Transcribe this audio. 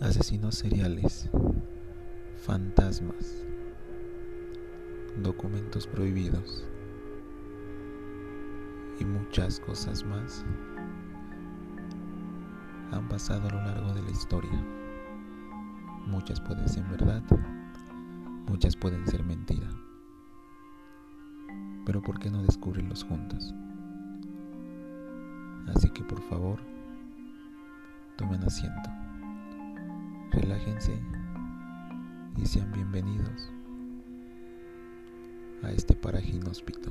asesinos seriales, fantasmas, documentos prohibidos y muchas cosas más han pasado a lo largo de la historia. Muchas pueden ser verdad, muchas pueden ser mentira. Pero ¿por qué no descubrirlos juntos? Así que por favor, tomen asiento, relájense y sean bienvenidos a este paraje inhóspito.